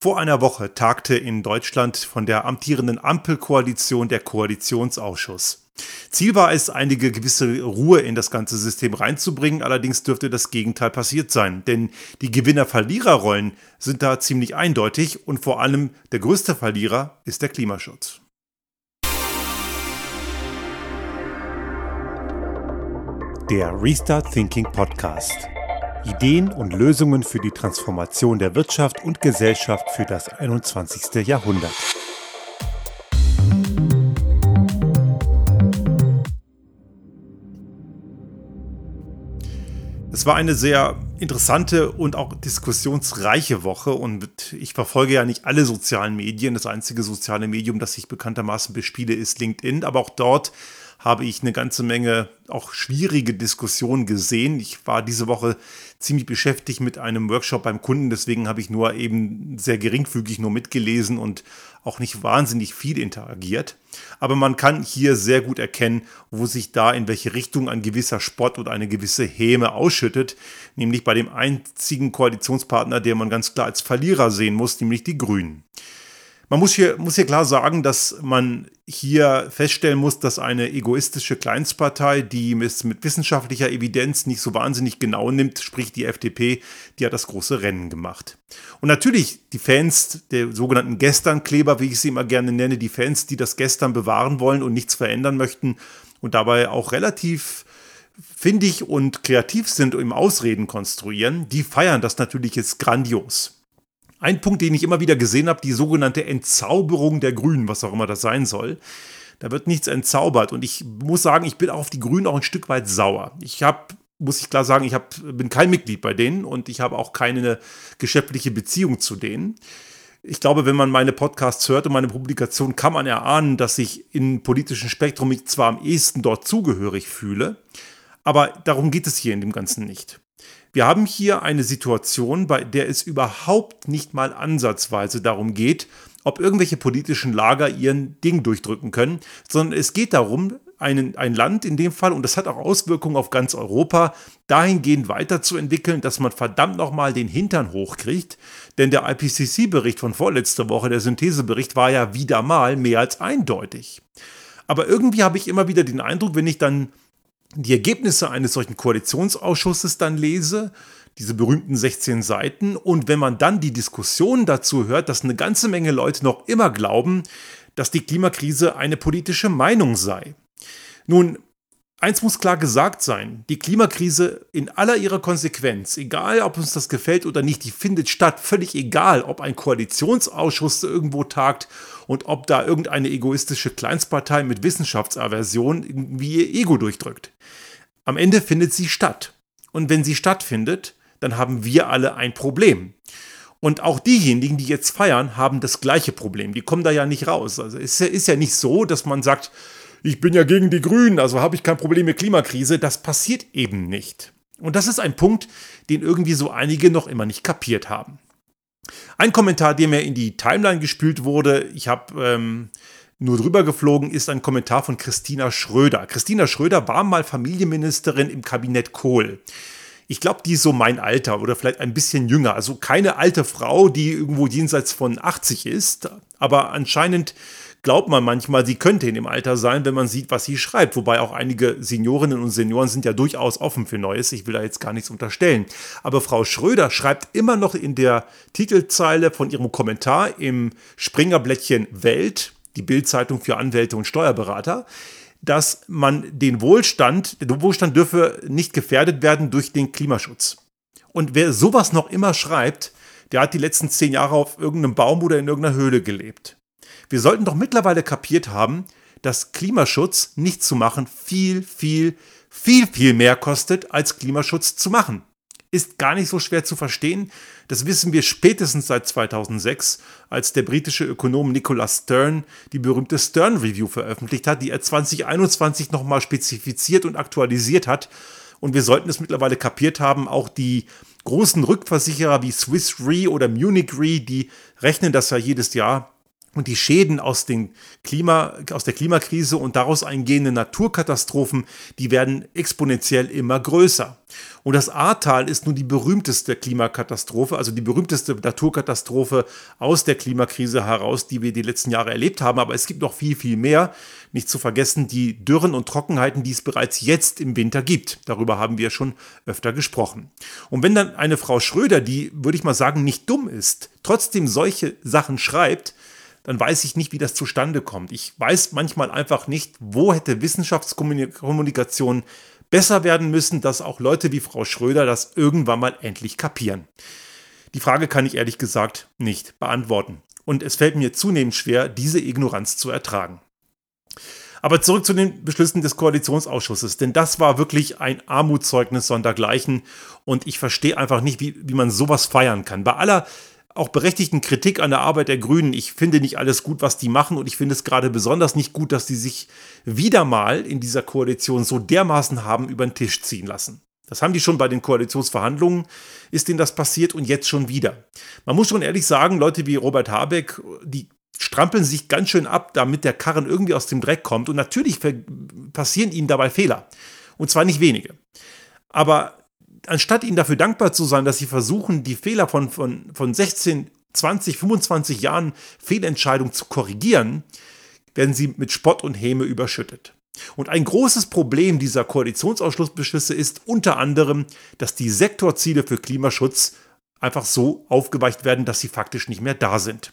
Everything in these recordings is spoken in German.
Vor einer Woche tagte in Deutschland von der amtierenden Ampelkoalition der Koalitionsausschuss. Ziel war es, einige gewisse Ruhe in das ganze System reinzubringen, allerdings dürfte das Gegenteil passiert sein, denn die Gewinner-Verlierer-Rollen sind da ziemlich eindeutig und vor allem der größte Verlierer ist der Klimaschutz. Der Restart Thinking Podcast. Ideen und Lösungen für die Transformation der Wirtschaft und Gesellschaft für das 21. Jahrhundert. Es war eine sehr interessante und auch diskussionsreiche Woche und ich verfolge ja nicht alle sozialen Medien. Das einzige soziale Medium, das ich bekanntermaßen bespiele, ist LinkedIn, aber auch dort habe ich eine ganze Menge auch schwierige Diskussionen gesehen. Ich war diese Woche ziemlich beschäftigt mit einem Workshop beim Kunden, deswegen habe ich nur eben sehr geringfügig nur mitgelesen und auch nicht wahnsinnig viel interagiert. Aber man kann hier sehr gut erkennen, wo sich da in welche Richtung ein gewisser Spott und eine gewisse Häme ausschüttet, nämlich bei dem einzigen Koalitionspartner, der man ganz klar als Verlierer sehen muss, nämlich die Grünen. Man muss hier, muss hier klar sagen, dass man hier feststellen muss, dass eine egoistische Kleinstpartei, die es mit wissenschaftlicher Evidenz nicht so wahnsinnig genau nimmt, sprich die FDP, die hat das große Rennen gemacht. Und natürlich die Fans der sogenannten Gesternkleber, wie ich sie immer gerne nenne, die Fans, die das Gestern bewahren wollen und nichts verändern möchten und dabei auch relativ findig und kreativ sind und im Ausreden konstruieren, die feiern das natürlich jetzt grandios. Ein Punkt, den ich immer wieder gesehen habe, die sogenannte Entzauberung der Grünen, was auch immer das sein soll. Da wird nichts entzaubert. Und ich muss sagen, ich bin auf die Grünen auch ein Stück weit sauer. Ich habe, muss ich klar sagen, ich hab, bin kein Mitglied bei denen und ich habe auch keine geschäftliche Beziehung zu denen. Ich glaube, wenn man meine Podcasts hört und meine Publikation, kann man erahnen, dass ich im politischen Spektrum mich zwar am ehesten dort zugehörig fühle, aber darum geht es hier in dem Ganzen nicht. Wir haben hier eine Situation, bei der es überhaupt nicht mal ansatzweise darum geht, ob irgendwelche politischen Lager ihren Ding durchdrücken können, sondern es geht darum, einen, ein Land in dem Fall, und das hat auch Auswirkungen auf ganz Europa, dahingehend weiterzuentwickeln, dass man verdammt nochmal den Hintern hochkriegt. Denn der IPCC-Bericht von vorletzter Woche, der Synthesebericht, war ja wieder mal mehr als eindeutig. Aber irgendwie habe ich immer wieder den Eindruck, wenn ich dann die Ergebnisse eines solchen Koalitionsausschusses dann lese, diese berühmten 16 Seiten, und wenn man dann die Diskussion dazu hört, dass eine ganze Menge Leute noch immer glauben, dass die Klimakrise eine politische Meinung sei. Nun, Eins muss klar gesagt sein, die Klimakrise in aller ihrer Konsequenz, egal ob uns das gefällt oder nicht, die findet statt, völlig egal, ob ein Koalitionsausschuss irgendwo tagt und ob da irgendeine egoistische Kleinstpartei mit Wissenschaftsaversion irgendwie ihr Ego durchdrückt. Am Ende findet sie statt. Und wenn sie stattfindet, dann haben wir alle ein Problem. Und auch diejenigen, die jetzt feiern, haben das gleiche Problem. Die kommen da ja nicht raus. Also es ist ja nicht so, dass man sagt, ich bin ja gegen die Grünen, also habe ich kein Problem mit Klimakrise. Das passiert eben nicht. Und das ist ein Punkt, den irgendwie so einige noch immer nicht kapiert haben. Ein Kommentar, der mir in die Timeline gespült wurde, ich habe ähm, nur drüber geflogen, ist ein Kommentar von Christina Schröder. Christina Schröder war mal Familienministerin im Kabinett Kohl. Ich glaube, die ist so mein Alter oder vielleicht ein bisschen jünger. Also keine alte Frau, die irgendwo jenseits von 80 ist, aber anscheinend glaubt man manchmal, sie könnte in dem Alter sein, wenn man sieht, was sie schreibt. Wobei auch einige Seniorinnen und Senioren sind ja durchaus offen für Neues. Ich will da jetzt gar nichts unterstellen. Aber Frau Schröder schreibt immer noch in der Titelzeile von ihrem Kommentar im Springerblättchen Welt, die Bildzeitung für Anwälte und Steuerberater, dass man den Wohlstand, der Wohlstand dürfe nicht gefährdet werden durch den Klimaschutz. Und wer sowas noch immer schreibt, der hat die letzten zehn Jahre auf irgendeinem Baum oder in irgendeiner Höhle gelebt. Wir sollten doch mittlerweile kapiert haben, dass Klimaschutz nicht zu machen viel, viel, viel, viel mehr kostet, als Klimaschutz zu machen. Ist gar nicht so schwer zu verstehen. Das wissen wir spätestens seit 2006, als der britische Ökonom Nicholas Stern die berühmte Stern Review veröffentlicht hat, die er 2021 nochmal spezifiziert und aktualisiert hat. Und wir sollten es mittlerweile kapiert haben, auch die großen Rückversicherer wie Swiss Re oder Munich Re, die rechnen das ja jedes Jahr und die Schäden aus, den Klima, aus der Klimakrise und daraus eingehende Naturkatastrophen, die werden exponentiell immer größer. Und das Ahrtal ist nun die berühmteste Klimakatastrophe, also die berühmteste Naturkatastrophe aus der Klimakrise heraus, die wir die letzten Jahre erlebt haben. Aber es gibt noch viel, viel mehr. Nicht zu vergessen die Dürren und Trockenheiten, die es bereits jetzt im Winter gibt. Darüber haben wir schon öfter gesprochen. Und wenn dann eine Frau Schröder, die, würde ich mal sagen, nicht dumm ist, trotzdem solche Sachen schreibt, dann weiß ich nicht, wie das zustande kommt. Ich weiß manchmal einfach nicht, wo hätte Wissenschaftskommunikation besser werden müssen, dass auch Leute wie Frau Schröder das irgendwann mal endlich kapieren. Die Frage kann ich ehrlich gesagt nicht beantworten. Und es fällt mir zunehmend schwer, diese Ignoranz zu ertragen. Aber zurück zu den Beschlüssen des Koalitionsausschusses, denn das war wirklich ein Armutszeugnis sondergleichen und ich verstehe einfach nicht, wie, wie man sowas feiern kann. Bei aller auch berechtigten Kritik an der Arbeit der Grünen. Ich finde nicht alles gut, was die machen und ich finde es gerade besonders nicht gut, dass die sich wieder mal in dieser Koalition so dermaßen haben über den Tisch ziehen lassen. Das haben die schon bei den Koalitionsverhandlungen, ist denen das passiert und jetzt schon wieder. Man muss schon ehrlich sagen, Leute wie Robert Habeck, die strampeln sich ganz schön ab, damit der Karren irgendwie aus dem Dreck kommt und natürlich passieren ihnen dabei Fehler. Und zwar nicht wenige. Aber anstatt ihnen dafür dankbar zu sein, dass sie versuchen, die Fehler von, von, von 16, 20, 25 Jahren Fehlentscheidung zu korrigieren, werden sie mit Spott und Häme überschüttet. Und ein großes Problem dieser Koalitionsausschlussbeschlüsse ist unter anderem, dass die Sektorziele für Klimaschutz einfach so aufgeweicht werden, dass sie faktisch nicht mehr da sind.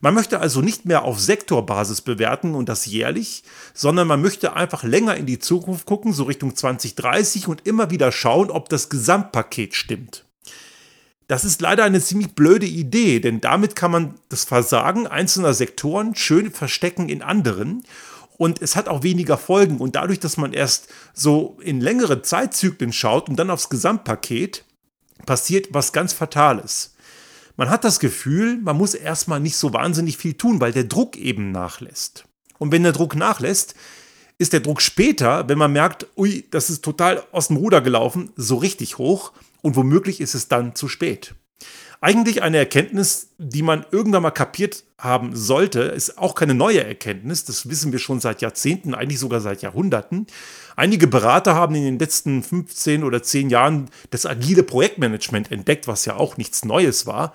Man möchte also nicht mehr auf Sektorbasis bewerten und das jährlich, sondern man möchte einfach länger in die Zukunft gucken, so Richtung 2030 und immer wieder schauen, ob das Gesamtpaket stimmt. Das ist leider eine ziemlich blöde Idee, denn damit kann man das Versagen einzelner Sektoren schön verstecken in anderen und es hat auch weniger Folgen und dadurch, dass man erst so in längere Zeitzyklen schaut und dann aufs Gesamtpaket, passiert was ganz Fatales. Man hat das Gefühl, man muss erstmal nicht so wahnsinnig viel tun, weil der Druck eben nachlässt. Und wenn der Druck nachlässt, ist der Druck später, wenn man merkt, ui, das ist total aus dem Ruder gelaufen, so richtig hoch und womöglich ist es dann zu spät. Eigentlich eine Erkenntnis, die man irgendwann mal kapiert haben sollte, ist auch keine neue Erkenntnis, das wissen wir schon seit Jahrzehnten, eigentlich sogar seit Jahrhunderten. Einige Berater haben in den letzten 15 oder 10 Jahren das agile Projektmanagement entdeckt, was ja auch nichts Neues war.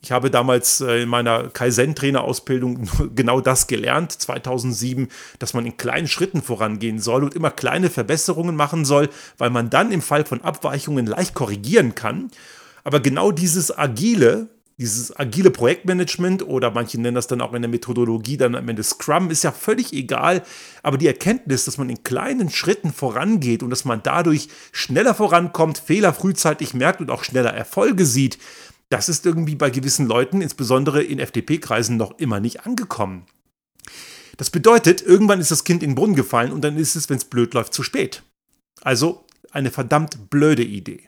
Ich habe damals äh, in meiner Kaizen-Trainerausbildung genau das gelernt, 2007, dass man in kleinen Schritten vorangehen soll und immer kleine Verbesserungen machen soll, weil man dann im Fall von Abweichungen leicht korrigieren kann. Aber genau dieses agile, dieses agile Projektmanagement oder manche nennen das dann auch in der Methodologie dann am Ende Scrum, ist ja völlig egal. Aber die Erkenntnis, dass man in kleinen Schritten vorangeht und dass man dadurch schneller vorankommt, Fehler frühzeitig merkt und auch schneller Erfolge sieht, das ist irgendwie bei gewissen Leuten, insbesondere in FDP-Kreisen, noch immer nicht angekommen. Das bedeutet, irgendwann ist das Kind in den Brunnen gefallen und dann ist es, wenn es blöd läuft, zu spät. Also eine verdammt blöde Idee.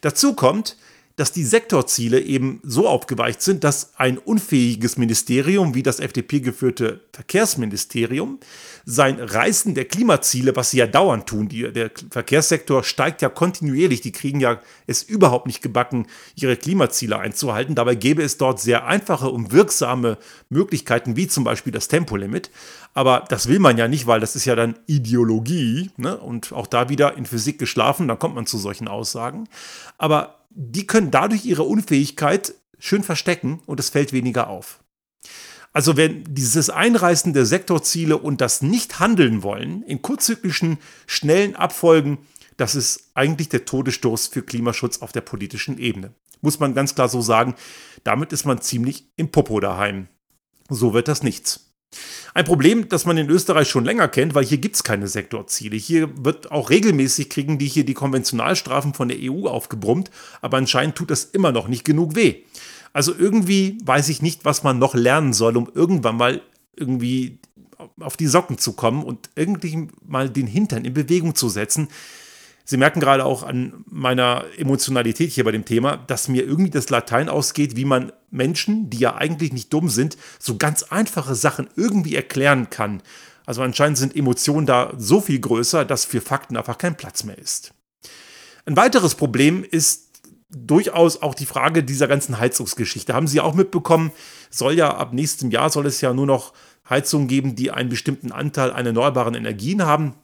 Dazu kommt, dass die Sektorziele eben so aufgeweicht sind, dass ein unfähiges Ministerium wie das FDP-geführte Verkehrsministerium sein Reißen der Klimaziele, was sie ja dauernd tun, die, der Verkehrssektor steigt ja kontinuierlich, die kriegen ja es überhaupt nicht gebacken, ihre Klimaziele einzuhalten. Dabei gäbe es dort sehr einfache und wirksame Möglichkeiten, wie zum Beispiel das Tempolimit. Aber das will man ja nicht, weil das ist ja dann Ideologie ne? und auch da wieder in Physik geschlafen, dann kommt man zu solchen Aussagen. Aber die können dadurch ihre Unfähigkeit schön verstecken und es fällt weniger auf. Also wenn dieses Einreißen der Sektorziele und das Nicht-Handeln wollen in kurzzyklischen, schnellen Abfolgen, das ist eigentlich der Todesstoß für Klimaschutz auf der politischen Ebene. Muss man ganz klar so sagen, damit ist man ziemlich im Popo daheim. So wird das nichts. Ein Problem, das man in Österreich schon länger kennt, weil hier gibt es keine Sektorziele. Hier wird auch regelmäßig kriegen die hier die Konventionalstrafen von der EU aufgebrummt, aber anscheinend tut das immer noch nicht genug weh. Also irgendwie weiß ich nicht, was man noch lernen soll, um irgendwann mal irgendwie auf die Socken zu kommen und irgendwie mal den Hintern in Bewegung zu setzen. Sie merken gerade auch an meiner Emotionalität hier bei dem Thema, dass mir irgendwie das Latein ausgeht, wie man Menschen, die ja eigentlich nicht dumm sind, so ganz einfache Sachen irgendwie erklären kann. Also anscheinend sind Emotionen da so viel größer, dass für Fakten einfach kein Platz mehr ist. Ein weiteres Problem ist durchaus auch die Frage dieser ganzen Heizungsgeschichte. Haben Sie auch mitbekommen, soll ja ab nächstem Jahr soll es ja nur noch Heizungen geben, die einen bestimmten Anteil an erneuerbaren Energien haben.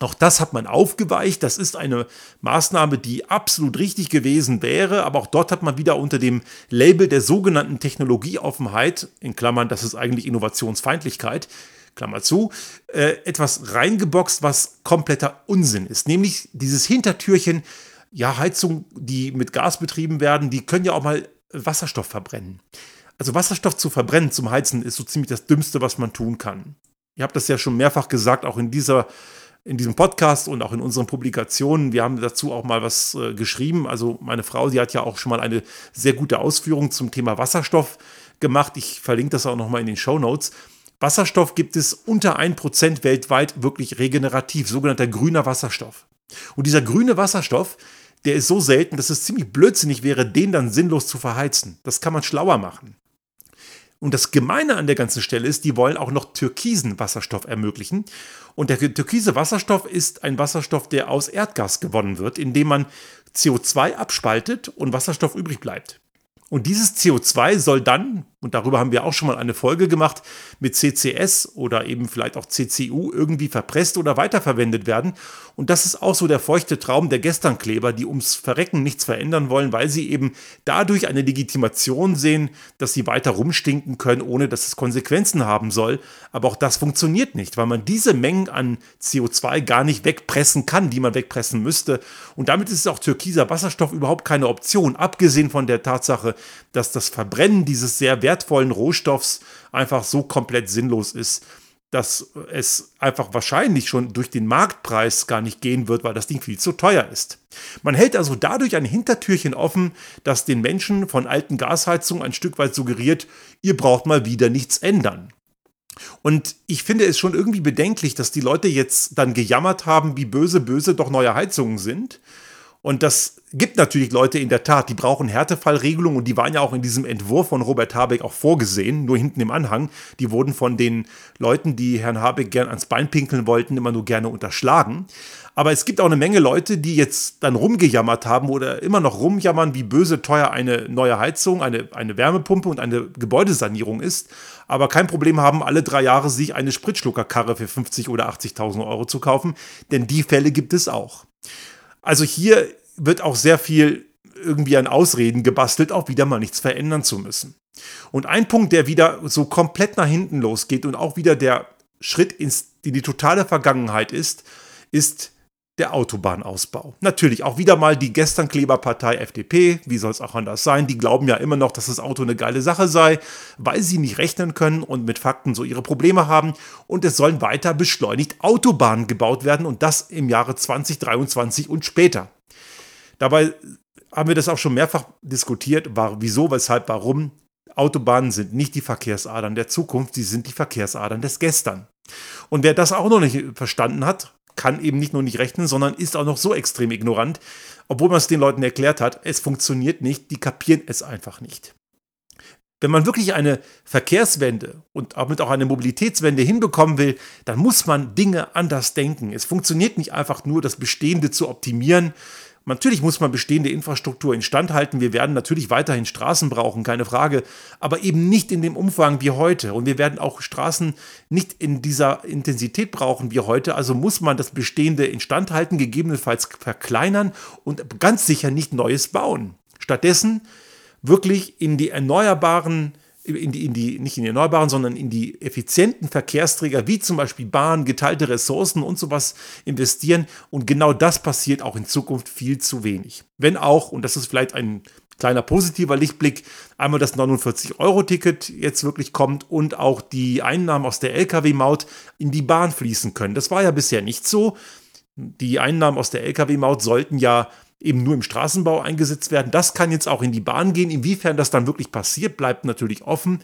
Auch das hat man aufgeweicht. Das ist eine Maßnahme, die absolut richtig gewesen wäre. Aber auch dort hat man wieder unter dem Label der sogenannten Technologieoffenheit, in Klammern, das ist eigentlich Innovationsfeindlichkeit, Klammer zu, äh, etwas reingeboxt, was kompletter Unsinn ist. Nämlich dieses Hintertürchen, ja, Heizungen, die mit Gas betrieben werden, die können ja auch mal Wasserstoff verbrennen. Also Wasserstoff zu verbrennen zum Heizen ist so ziemlich das Dümmste, was man tun kann. Ihr habt das ja schon mehrfach gesagt, auch in dieser in diesem Podcast und auch in unseren Publikationen. Wir haben dazu auch mal was äh, geschrieben. Also meine Frau, die hat ja auch schon mal eine sehr gute Ausführung zum Thema Wasserstoff gemacht. Ich verlinke das auch noch mal in den Show Notes. Wasserstoff gibt es unter 1% weltweit wirklich regenerativ, sogenannter grüner Wasserstoff. Und dieser grüne Wasserstoff, der ist so selten, dass es ziemlich blödsinnig wäre, den dann sinnlos zu verheizen. Das kann man schlauer machen. Und das Gemeine an der ganzen Stelle ist, die wollen auch noch türkisen Wasserstoff ermöglichen. Und der türkise Wasserstoff ist ein Wasserstoff, der aus Erdgas gewonnen wird, indem man CO2 abspaltet und Wasserstoff übrig bleibt. Und dieses CO2 soll dann, und darüber haben wir auch schon mal eine Folge gemacht, mit CCS oder eben vielleicht auch CCU irgendwie verpresst oder weiterverwendet werden. Und das ist auch so der feuchte Traum der Gesternkleber, die ums Verrecken nichts verändern wollen, weil sie eben dadurch eine Legitimation sehen, dass sie weiter rumstinken können, ohne dass es Konsequenzen haben soll. Aber auch das funktioniert nicht, weil man diese Mengen an CO2 gar nicht wegpressen kann, die man wegpressen müsste. Und damit ist auch türkiser Wasserstoff überhaupt keine Option, abgesehen von der Tatsache, dass das Verbrennen dieses sehr wertvollen Rohstoffs einfach so komplett sinnlos ist, dass es einfach wahrscheinlich schon durch den Marktpreis gar nicht gehen wird, weil das Ding viel zu teuer ist. Man hält also dadurch ein Hintertürchen offen, das den Menschen von alten Gasheizungen ein Stück weit suggeriert, ihr braucht mal wieder nichts ändern. Und ich finde es schon irgendwie bedenklich, dass die Leute jetzt dann gejammert haben, wie böse, böse doch neue Heizungen sind und das gibt natürlich Leute in der Tat, die brauchen Härtefallregelungen und die waren ja auch in diesem Entwurf von Robert Habeck auch vorgesehen, nur hinten im Anhang. Die wurden von den Leuten, die Herrn Habeck gern ans Bein pinkeln wollten, immer nur gerne unterschlagen. Aber es gibt auch eine Menge Leute, die jetzt dann rumgejammert haben oder immer noch rumjammern, wie böse teuer eine neue Heizung, eine, eine Wärmepumpe und eine Gebäudesanierung ist, aber kein Problem haben, alle drei Jahre sich eine Spritschluckerkarre für 50 oder 80.000 Euro zu kaufen, denn die Fälle gibt es auch. Also hier wird auch sehr viel irgendwie an Ausreden gebastelt, auch wieder mal nichts verändern zu müssen. Und ein Punkt, der wieder so komplett nach hinten losgeht und auch wieder der Schritt in die totale Vergangenheit ist, ist der Autobahnausbau. Natürlich auch wieder mal die gestern Kleberpartei FDP, wie soll es auch anders sein, die glauben ja immer noch, dass das Auto eine geile Sache sei, weil sie nicht rechnen können und mit Fakten so ihre Probleme haben und es sollen weiter beschleunigt Autobahnen gebaut werden und das im Jahre 2023 und später. Dabei haben wir das auch schon mehrfach diskutiert, war, wieso, weshalb, warum. Autobahnen sind nicht die Verkehrsadern der Zukunft, sie sind die Verkehrsadern des Gestern. Und wer das auch noch nicht verstanden hat, kann eben nicht nur nicht rechnen, sondern ist auch noch so extrem ignorant, obwohl man es den Leuten erklärt hat, es funktioniert nicht, die kapieren es einfach nicht. Wenn man wirklich eine Verkehrswende und damit auch eine Mobilitätswende hinbekommen will, dann muss man Dinge anders denken. Es funktioniert nicht einfach nur, das Bestehende zu optimieren, Natürlich muss man bestehende Infrastruktur instand halten. Wir werden natürlich weiterhin Straßen brauchen, keine Frage, aber eben nicht in dem Umfang wie heute. Und wir werden auch Straßen nicht in dieser Intensität brauchen wie heute. Also muss man das Bestehende instand halten, gegebenenfalls verkleinern und ganz sicher nicht Neues bauen. Stattdessen wirklich in die erneuerbaren in die, in die, nicht in die erneuerbaren, sondern in die effizienten Verkehrsträger, wie zum Beispiel Bahn, geteilte Ressourcen und sowas investieren. Und genau das passiert auch in Zukunft viel zu wenig. Wenn auch, und das ist vielleicht ein kleiner positiver Lichtblick, einmal das 49-Euro-Ticket jetzt wirklich kommt und auch die Einnahmen aus der Lkw-Maut in die Bahn fließen können. Das war ja bisher nicht so. Die Einnahmen aus der Lkw-Maut sollten ja eben nur im Straßenbau eingesetzt werden. Das kann jetzt auch in die Bahn gehen. Inwiefern das dann wirklich passiert, bleibt natürlich offen.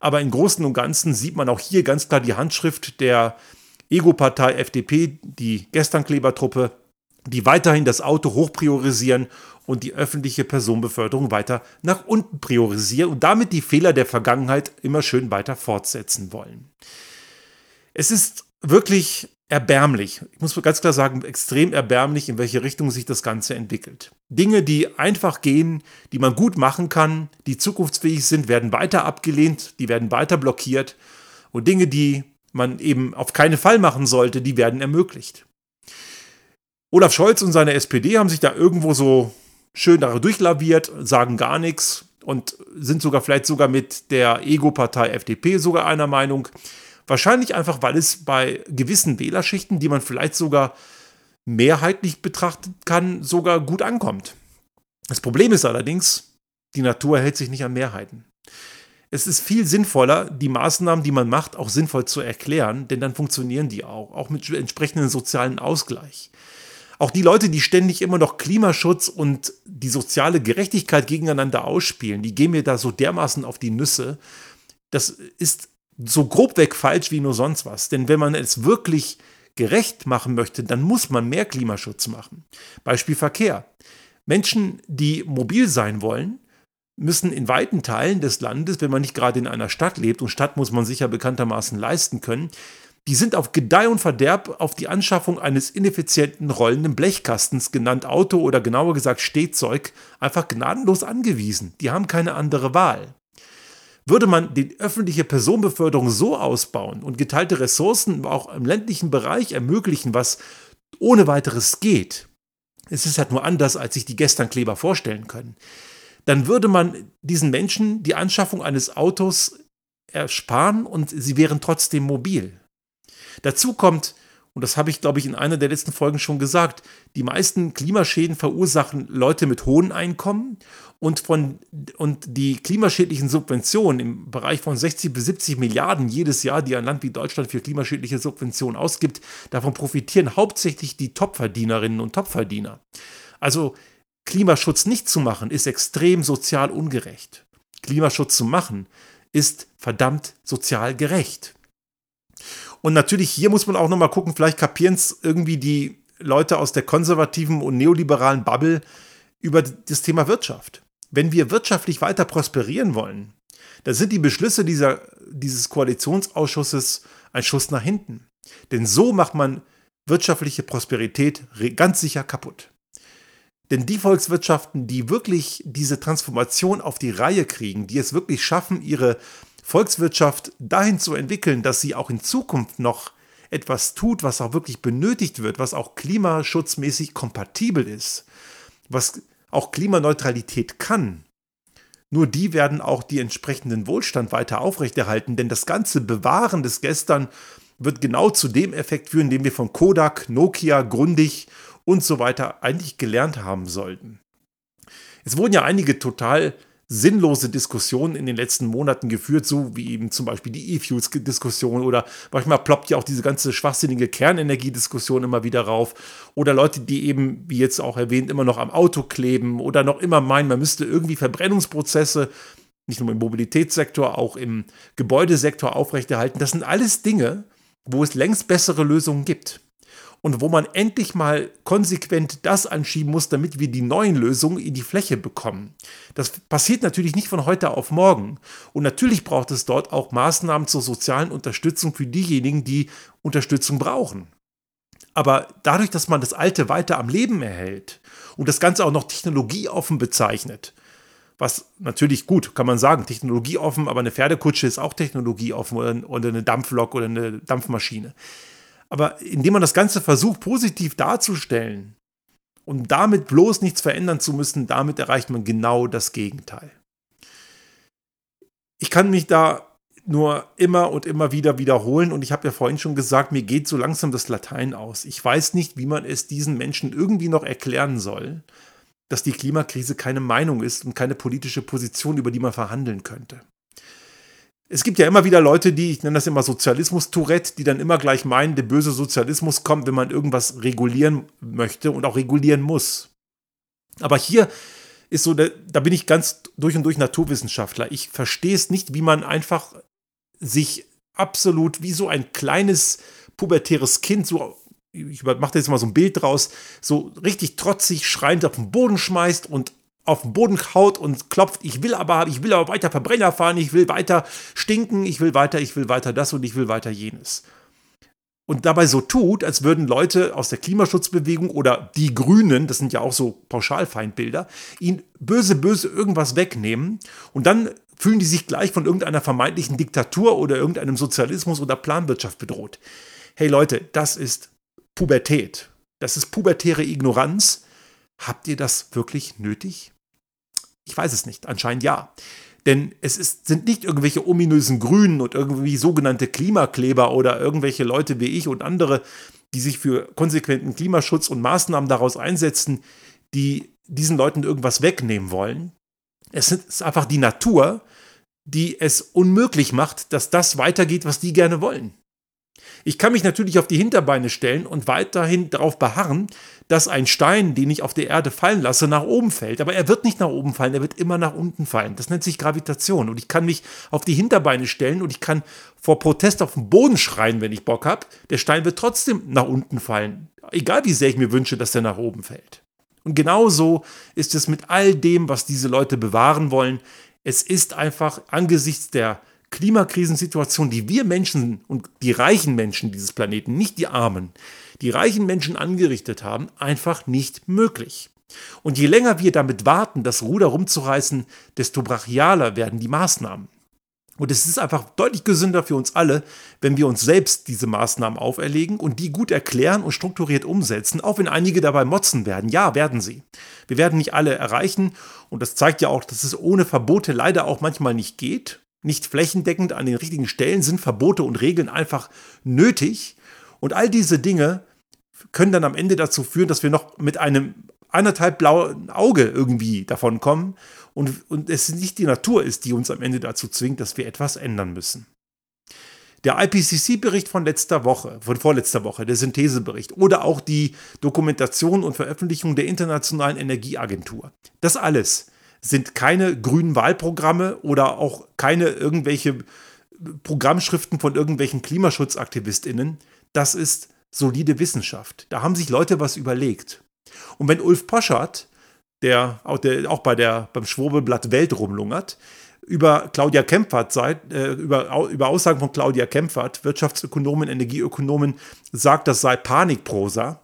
Aber im Großen und Ganzen sieht man auch hier ganz klar die Handschrift der Ego-Partei FDP, die Gesternklebertruppe, die weiterhin das Auto hoch priorisieren und die öffentliche Personenbeförderung weiter nach unten priorisieren und damit die Fehler der Vergangenheit immer schön weiter fortsetzen wollen. Es ist wirklich erbärmlich. Ich muss ganz klar sagen, extrem erbärmlich, in welche Richtung sich das Ganze entwickelt. Dinge, die einfach gehen, die man gut machen kann, die zukunftsfähig sind, werden weiter abgelehnt, die werden weiter blockiert. Und Dinge, die man eben auf keinen Fall machen sollte, die werden ermöglicht. Olaf Scholz und seine SPD haben sich da irgendwo so schön durchlaviert, sagen gar nichts und sind sogar vielleicht sogar mit der Ego-Partei FDP sogar einer Meinung. Wahrscheinlich einfach, weil es bei gewissen Wählerschichten, die man vielleicht sogar mehrheitlich betrachten kann, sogar gut ankommt. Das Problem ist allerdings, die Natur hält sich nicht an Mehrheiten. Es ist viel sinnvoller, die Maßnahmen, die man macht, auch sinnvoll zu erklären, denn dann funktionieren die auch, auch mit entsprechendem sozialen Ausgleich. Auch die Leute, die ständig immer noch Klimaschutz und die soziale Gerechtigkeit gegeneinander ausspielen, die gehen mir da so dermaßen auf die Nüsse. Das ist so grobweg falsch wie nur sonst was. Denn wenn man es wirklich gerecht machen möchte, dann muss man mehr Klimaschutz machen. Beispiel Verkehr. Menschen, die mobil sein wollen, müssen in weiten Teilen des Landes, wenn man nicht gerade in einer Stadt lebt, und Stadt muss man sich ja bekanntermaßen leisten können, die sind auf Gedeih und Verderb auf die Anschaffung eines ineffizienten rollenden Blechkastens, genannt Auto oder genauer gesagt Stehzeug, einfach gnadenlos angewiesen. Die haben keine andere Wahl. Würde man die öffentliche Personenbeförderung so ausbauen und geteilte Ressourcen auch im ländlichen Bereich ermöglichen, was ohne weiteres geht, es ist halt nur anders, als sich die Gesternkleber vorstellen können, dann würde man diesen Menschen die Anschaffung eines Autos ersparen und sie wären trotzdem mobil. Dazu kommt, und das habe ich, glaube ich, in einer der letzten Folgen schon gesagt, die meisten Klimaschäden verursachen Leute mit hohen Einkommen und, von, und die klimaschädlichen Subventionen im Bereich von 60 bis 70 Milliarden jedes Jahr, die ein Land wie Deutschland für klimaschädliche Subventionen ausgibt, davon profitieren hauptsächlich die Topverdienerinnen und Topverdiener. Also Klimaschutz nicht zu machen, ist extrem sozial ungerecht. Klimaschutz zu machen, ist verdammt sozial gerecht. Und natürlich hier muss man auch nochmal gucken, vielleicht kapieren es irgendwie die Leute aus der konservativen und neoliberalen Bubble über das Thema Wirtschaft wenn wir wirtschaftlich weiter prosperieren wollen, dann sind die Beschlüsse dieser, dieses Koalitionsausschusses ein Schuss nach hinten. Denn so macht man wirtschaftliche Prosperität ganz sicher kaputt. Denn die Volkswirtschaften, die wirklich diese Transformation auf die Reihe kriegen, die es wirklich schaffen, ihre Volkswirtschaft dahin zu entwickeln, dass sie auch in Zukunft noch etwas tut, was auch wirklich benötigt wird, was auch klimaschutzmäßig kompatibel ist, was auch Klimaneutralität kann, nur die werden auch die entsprechenden Wohlstand weiter aufrechterhalten, denn das ganze Bewahren des Gestern wird genau zu dem Effekt führen, den wir von Kodak, Nokia, Grundig und so weiter eigentlich gelernt haben sollten. Es wurden ja einige total sinnlose Diskussionen in den letzten Monaten geführt, so wie eben zum Beispiel die E-Fuels-Diskussion oder manchmal ploppt ja auch diese ganze schwachsinnige Kernenergiediskussion immer wieder rauf oder Leute, die eben, wie jetzt auch erwähnt, immer noch am Auto kleben oder noch immer meinen, man müsste irgendwie Verbrennungsprozesse nicht nur im Mobilitätssektor, auch im Gebäudesektor aufrechterhalten. Das sind alles Dinge, wo es längst bessere Lösungen gibt und wo man endlich mal konsequent das anschieben muss, damit wir die neuen Lösungen in die Fläche bekommen. Das passiert natürlich nicht von heute auf morgen. Und natürlich braucht es dort auch Maßnahmen zur sozialen Unterstützung für diejenigen, die Unterstützung brauchen. Aber dadurch, dass man das Alte weiter am Leben erhält und das Ganze auch noch technologieoffen bezeichnet, was natürlich gut, kann man sagen, technologieoffen, aber eine Pferdekutsche ist auch technologieoffen oder, eine Dampflok oder eine Dampfmaschine. Aber indem man das Ganze versucht, positiv darzustellen und damit bloß nichts verändern zu müssen, damit erreicht man genau das Gegenteil. Ich kann mich da nur immer und immer wieder wiederholen und ich habe ja vorhin schon gesagt, mir geht so langsam das Latein aus. Ich weiß nicht, wie man es diesen Menschen irgendwie noch erklären soll, dass die Klimakrise keine Meinung ist und keine politische Position, über die man verhandeln könnte es gibt ja immer wieder Leute, die, ich nenne das immer Sozialismus-Tourette, die dann immer gleich meinen, der böse Sozialismus kommt, wenn man irgendwas regulieren möchte und auch regulieren muss. Aber hier ist so, da bin ich ganz durch und durch Naturwissenschaftler. Ich verstehe es nicht, wie man einfach sich absolut wie so ein kleines pubertäres Kind so ich mache jetzt mal so ein Bild draus, so richtig trotzig schreiend auf den Boden schmeißt und auf den Boden haut und klopft, ich will aber, ich will aber weiter Verbrenner fahren, ich will weiter stinken, ich will weiter, ich will weiter das und ich will weiter jenes. und dabei so tut, als würden Leute aus der Klimaschutzbewegung oder die Grünen, das sind ja auch so Pauschalfeindbilder, ihn böse, böse irgendwas wegnehmen und dann fühlen die sich gleich von irgendeiner vermeintlichen Diktatur oder irgendeinem Sozialismus oder Planwirtschaft bedroht. Hey Leute, das ist Pubertät. Das ist pubertäre Ignoranz. Habt ihr das wirklich nötig? Ich weiß es nicht. Anscheinend ja. Denn es ist, sind nicht irgendwelche ominösen Grünen und irgendwie sogenannte Klimakleber oder irgendwelche Leute wie ich und andere, die sich für konsequenten Klimaschutz und Maßnahmen daraus einsetzen, die diesen Leuten irgendwas wegnehmen wollen. Es ist einfach die Natur, die es unmöglich macht, dass das weitergeht, was die gerne wollen. Ich kann mich natürlich auf die Hinterbeine stellen und weiterhin darauf beharren, dass ein Stein, den ich auf der Erde fallen lasse, nach oben fällt. Aber er wird nicht nach oben fallen, er wird immer nach unten fallen. Das nennt sich Gravitation. Und ich kann mich auf die Hinterbeine stellen und ich kann vor Protest auf den Boden schreien, wenn ich Bock habe. Der Stein wird trotzdem nach unten fallen. Egal wie sehr ich mir wünsche, dass er nach oben fällt. Und genauso ist es mit all dem, was diese Leute bewahren wollen. Es ist einfach angesichts der Klimakrisensituation, die wir Menschen und die reichen Menschen dieses Planeten, nicht die Armen, die reichen Menschen angerichtet haben, einfach nicht möglich. Und je länger wir damit warten, das Ruder rumzureißen, desto brachialer werden die Maßnahmen. Und es ist einfach deutlich gesünder für uns alle, wenn wir uns selbst diese Maßnahmen auferlegen und die gut erklären und strukturiert umsetzen, auch wenn einige dabei motzen werden. Ja, werden sie. Wir werden nicht alle erreichen und das zeigt ja auch, dass es ohne Verbote leider auch manchmal nicht geht nicht flächendeckend an den richtigen Stellen sind Verbote und Regeln einfach nötig. Und all diese Dinge können dann am Ende dazu führen, dass wir noch mit einem anderthalb blauen Auge irgendwie davon kommen und, und es nicht die Natur ist, die uns am Ende dazu zwingt, dass wir etwas ändern müssen. Der IPCC-Bericht von letzter Woche, von vorletzter Woche, der Synthesebericht oder auch die Dokumentation und Veröffentlichung der Internationalen Energieagentur. Das alles sind keine grünen Wahlprogramme oder auch keine irgendwelche Programmschriften von irgendwelchen KlimaschutzaktivistInnen. Das ist solide Wissenschaft. Da haben sich Leute was überlegt. Und wenn Ulf Poschardt, der auch, der auch bei der, beim Schwurbelblatt Welt rumlungert, über Claudia Kempfert äh, über, über Aussagen von Claudia Kempfert, Wirtschaftsökonomin, Energieökonomin, sagt, das sei Panikprosa,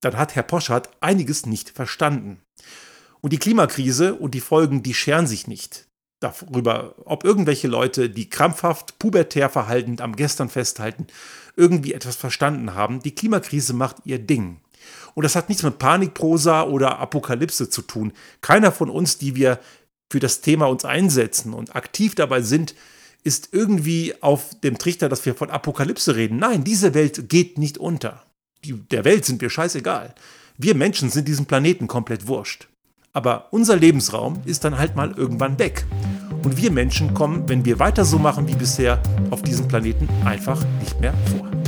dann hat Herr Poschardt einiges nicht verstanden. Und die Klimakrise und die Folgen, die scheren sich nicht darüber, ob irgendwelche Leute, die krampfhaft, pubertär verhaltend am Gestern festhalten, irgendwie etwas verstanden haben. Die Klimakrise macht ihr Ding. Und das hat nichts mit Panikprosa oder Apokalypse zu tun. Keiner von uns, die wir für das Thema uns einsetzen und aktiv dabei sind, ist irgendwie auf dem Trichter, dass wir von Apokalypse reden. Nein, diese Welt geht nicht unter. Die, der Welt sind wir scheißegal. Wir Menschen sind diesem Planeten komplett wurscht. Aber unser Lebensraum ist dann halt mal irgendwann weg. Und wir Menschen kommen, wenn wir weiter so machen wie bisher, auf diesem Planeten einfach nicht mehr vor.